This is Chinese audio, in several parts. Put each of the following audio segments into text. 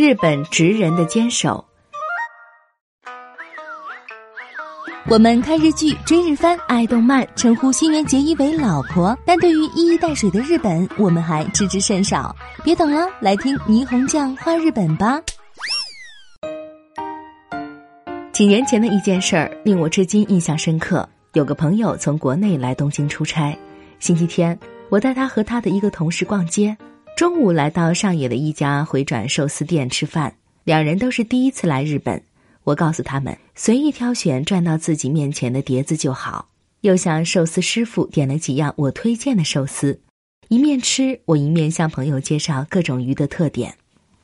日本职人的坚守。我们看日剧、追日番、爱动漫，称呼新垣结衣为老婆，但对于一衣带水的日本，我们还知之甚少。别等了，来听霓虹酱画日本吧。几年前的一件事儿令我至今印象深刻。有个朋友从国内来东京出差，星期天我带他和他的一个同事逛街，中午来到上野的一家回转寿司店吃饭。两人都是第一次来日本。我告诉他们，随意挑选转到自己面前的碟子就好。又向寿司师傅点了几样我推荐的寿司，一面吃，我一面向朋友介绍各种鱼的特点。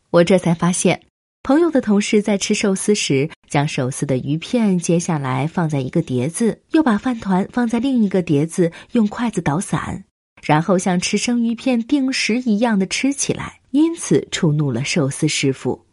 我这才发现，朋友的同事在吃寿司时，将寿司的鱼片接下来放在一个碟子，又把饭团放在另一个碟子，用筷子捣散，然后像吃生鱼片定时一样的吃起来，因此触怒了寿司师傅。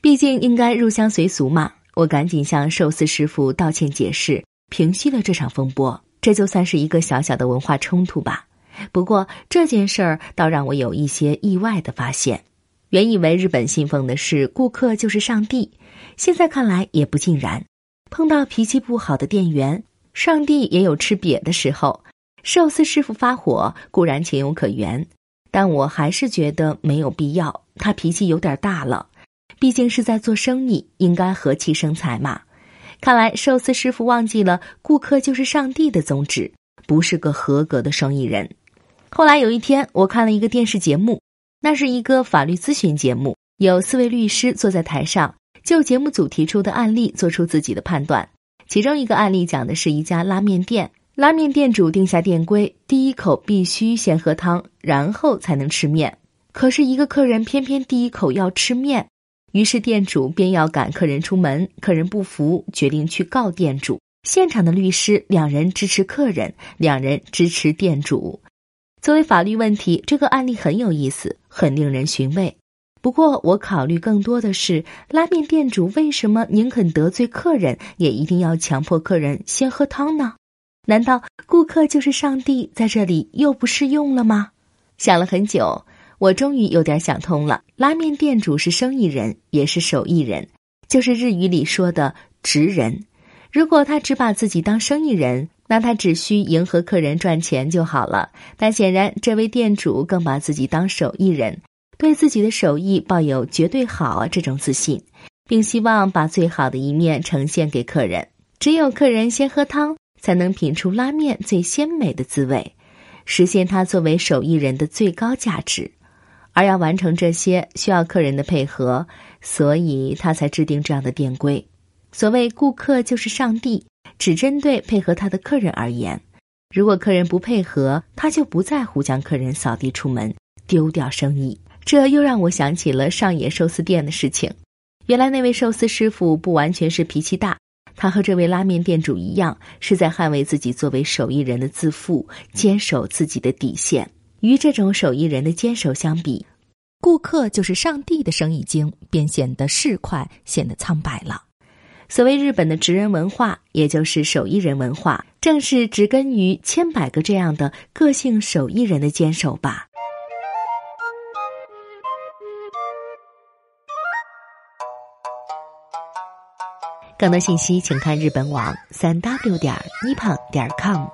毕竟应该入乡随俗嘛。我赶紧向寿司师傅道歉解释，平息了这场风波。这就算是一个小小的文化冲突吧。不过这件事儿倒让我有一些意外的发现。原以为日本信奉的是顾客就是上帝，现在看来也不尽然。碰到脾气不好的店员，上帝也有吃瘪的时候。寿司师傅发火固然情有可原，但我还是觉得没有必要。他脾气有点大了。毕竟是在做生意，应该和气生财嘛。看来寿司师傅忘记了顾客就是上帝的宗旨，不是个合格的生意人。后来有一天，我看了一个电视节目，那是一个法律咨询节目，有四位律师坐在台上，就节目组提出的案例做出自己的判断。其中一个案例讲的是一家拉面店，拉面店主定下店规，第一口必须先喝汤，然后才能吃面。可是，一个客人偏偏第一口要吃面。于是店主便要赶客人出门，客人不服，决定去告店主。现场的律师两人支持客人，两人支持店主。作为法律问题，这个案例很有意思，很令人寻味。不过，我考虑更多的是拉面店主为什么宁肯得罪客人，也一定要强迫客人先喝汤呢？难道顾客就是上帝，在这里又不适用了吗？想了很久。我终于有点想通了，拉面店主是生意人，也是手艺人，就是日语里说的职人。如果他只把自己当生意人，那他只需迎合客人赚钱就好了。但显然，这位店主更把自己当手艺人，对自己的手艺抱有绝对好这种自信，并希望把最好的一面呈现给客人。只有客人先喝汤，才能品出拉面最鲜美的滋味，实现他作为手艺人的最高价值。而要完成这些，需要客人的配合，所以他才制定这样的店规。所谓“顾客就是上帝”，只针对配合他的客人而言。如果客人不配合，他就不在乎将客人扫地出门，丢掉生意。这又让我想起了上野寿司店的事情。原来那位寿司师傅不完全是脾气大，他和这位拉面店主一样，是在捍卫自己作为手艺人的自负，坚守自己的底线。与这种手艺人的坚守相比，顾客就是上帝的生意经便显得市侩，显得苍白了。所谓日本的职人文化，也就是手艺人文化，正是植根于千百个这样的个性手艺人的坚守吧。更多信息，请看日本网三 w 点一胖点 com。